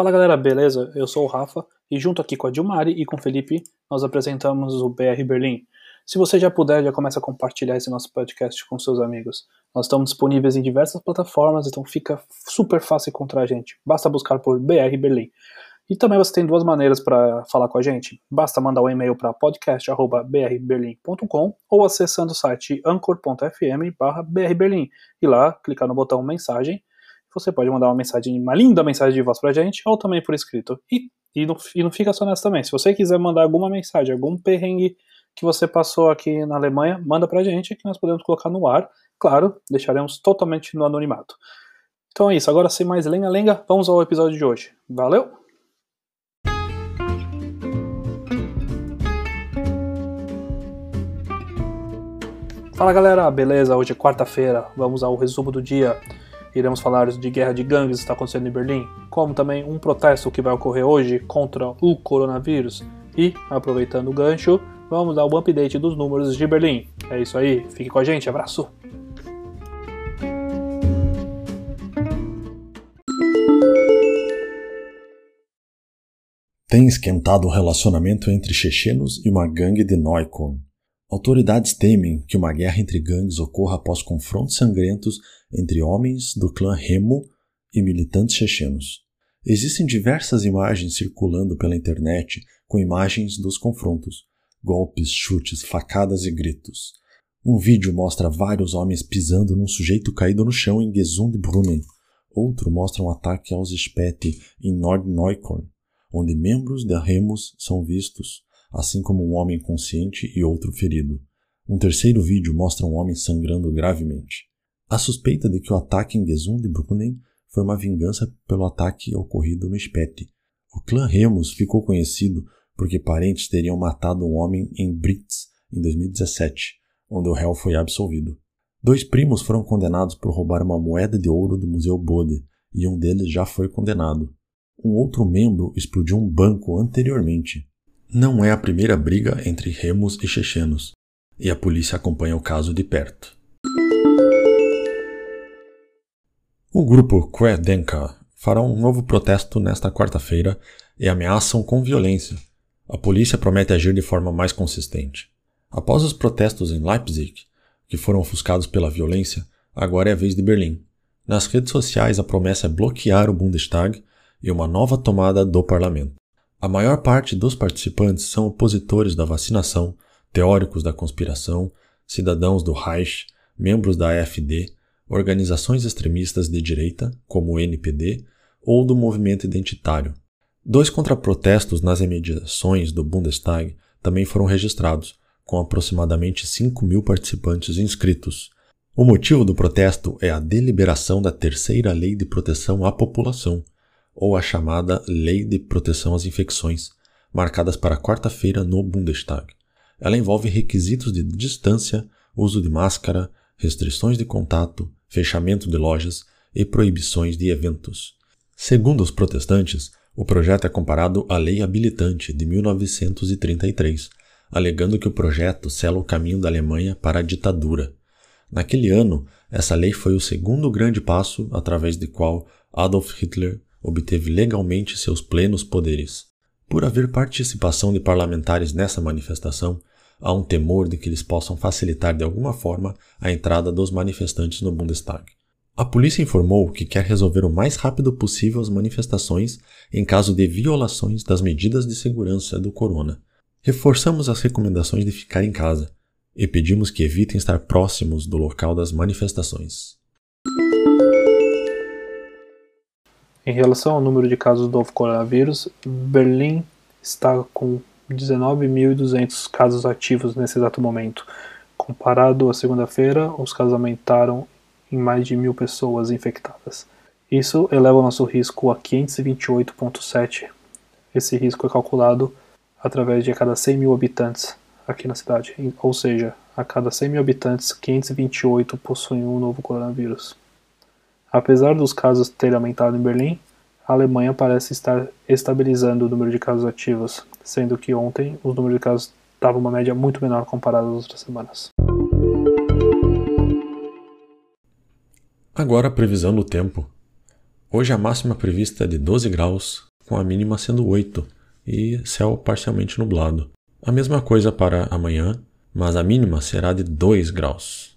Fala galera, beleza? Eu sou o Rafa e junto aqui com a Dilmari e com o Felipe nós apresentamos o BR Berlim. Se você já puder, já começa a compartilhar esse nosso podcast com seus amigos. Nós estamos disponíveis em diversas plataformas, então fica super fácil encontrar a gente. Basta buscar por BR Berlim. E também você tem duas maneiras para falar com a gente. Basta mandar um e-mail para podcast.brberlim.com ou acessando o site anchor.fm e lá clicar no botão mensagem. Você pode mandar uma mensagem, uma linda mensagem de voz para a gente ou também por escrito. E, e, não, e não fica só nessa também. Se você quiser mandar alguma mensagem, algum perrengue que você passou aqui na Alemanha, manda para a gente que nós podemos colocar no ar. Claro, deixaremos totalmente no anonimato. Então é isso, agora sem mais lenga-lenga, vamos ao episódio de hoje. Valeu! Fala galera, beleza? Hoje é quarta-feira, vamos ao resumo do dia. Iremos falar de guerra de gangues que está acontecendo em Berlim, como também um protesto que vai ocorrer hoje contra o coronavírus. E, aproveitando o gancho, vamos dar o update dos números de Berlim. É isso aí, fique com a gente, abraço! Tem esquentado o relacionamento entre chechenos e uma gangue de Neukölln. Autoridades temem que uma guerra entre gangues ocorra após confrontos sangrentos entre homens do clã Remo e militantes chechenos. Existem diversas imagens circulando pela internet com imagens dos confrontos, golpes, chutes, facadas e gritos. Um vídeo mostra vários homens pisando num sujeito caído no chão em Gesundbrunnen. Outro mostra um ataque aos Spete em Nordneukölln, onde membros da Remus são vistos assim como um homem consciente e outro ferido. Um terceiro vídeo mostra um homem sangrando gravemente. A suspeita de que o ataque em Gesundbrunnen foi uma vingança pelo ataque ocorrido no Spete. O clã Remus ficou conhecido porque parentes teriam matado um homem em Brits em 2017, onde o réu foi absolvido. Dois primos foram condenados por roubar uma moeda de ouro do Museu Bode, e um deles já foi condenado. Um outro membro explodiu um banco anteriormente. Não é a primeira briga entre remos e chechenos, e a polícia acompanha o caso de perto. O grupo Kwedenka fará um novo protesto nesta quarta-feira e ameaçam com violência. A polícia promete agir de forma mais consistente. Após os protestos em Leipzig, que foram ofuscados pela violência, agora é a vez de Berlim. Nas redes sociais, a promessa é bloquear o Bundestag e uma nova tomada do parlamento. A maior parte dos participantes são opositores da vacinação, teóricos da conspiração, cidadãos do Reich, membros da AfD, organizações extremistas de direita, como o NPD, ou do movimento identitário. Dois contraprotestos nas imediações do Bundestag também foram registrados, com aproximadamente 5 mil participantes inscritos. O motivo do protesto é a deliberação da terceira lei de proteção à população, ou a chamada Lei de Proteção às Infecções, marcadas para quarta-feira no Bundestag. Ela envolve requisitos de distância, uso de máscara, restrições de contato, fechamento de lojas e proibições de eventos. Segundo os protestantes, o projeto é comparado à Lei Habilitante de 1933, alegando que o projeto sela o caminho da Alemanha para a ditadura. Naquele ano, essa lei foi o segundo grande passo através do qual Adolf Hitler obteve legalmente seus plenos poderes. Por haver participação de parlamentares nessa manifestação, há um temor de que eles possam facilitar de alguma forma a entrada dos manifestantes no Bundestag. A polícia informou que quer resolver o mais rápido possível as manifestações em caso de violações das medidas de segurança do corona. Reforçamos as recomendações de ficar em casa e pedimos que evitem estar próximos do local das manifestações. Em relação ao número de casos do novo coronavírus, Berlim está com 19.200 casos ativos nesse exato momento. Comparado à segunda-feira, os casos aumentaram em mais de mil pessoas infectadas. Isso eleva o nosso risco a 528,7. Esse risco é calculado através de a cada 100 mil habitantes aqui na cidade, ou seja, a cada 100 mil habitantes, 528 possuem um novo coronavírus. Apesar dos casos terem aumentado em Berlim, a Alemanha parece estar estabilizando o número de casos ativos, sendo que ontem os números de casos estavam uma média muito menor comparado às outras semanas. Agora a previsão do tempo. Hoje a máxima prevista é de 12 graus, com a mínima sendo 8 e céu parcialmente nublado. A mesma coisa para amanhã, mas a mínima será de 2 graus.